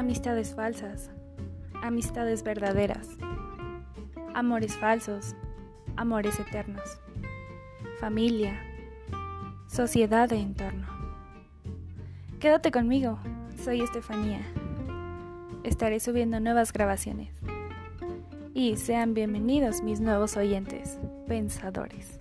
amistades falsas, amistades verdaderas, amores falsos, amores eternos, familia, sociedad e entorno. Quédate conmigo, soy Estefanía. Estaré subiendo nuevas grabaciones. Y sean bienvenidos mis nuevos oyentes, pensadores.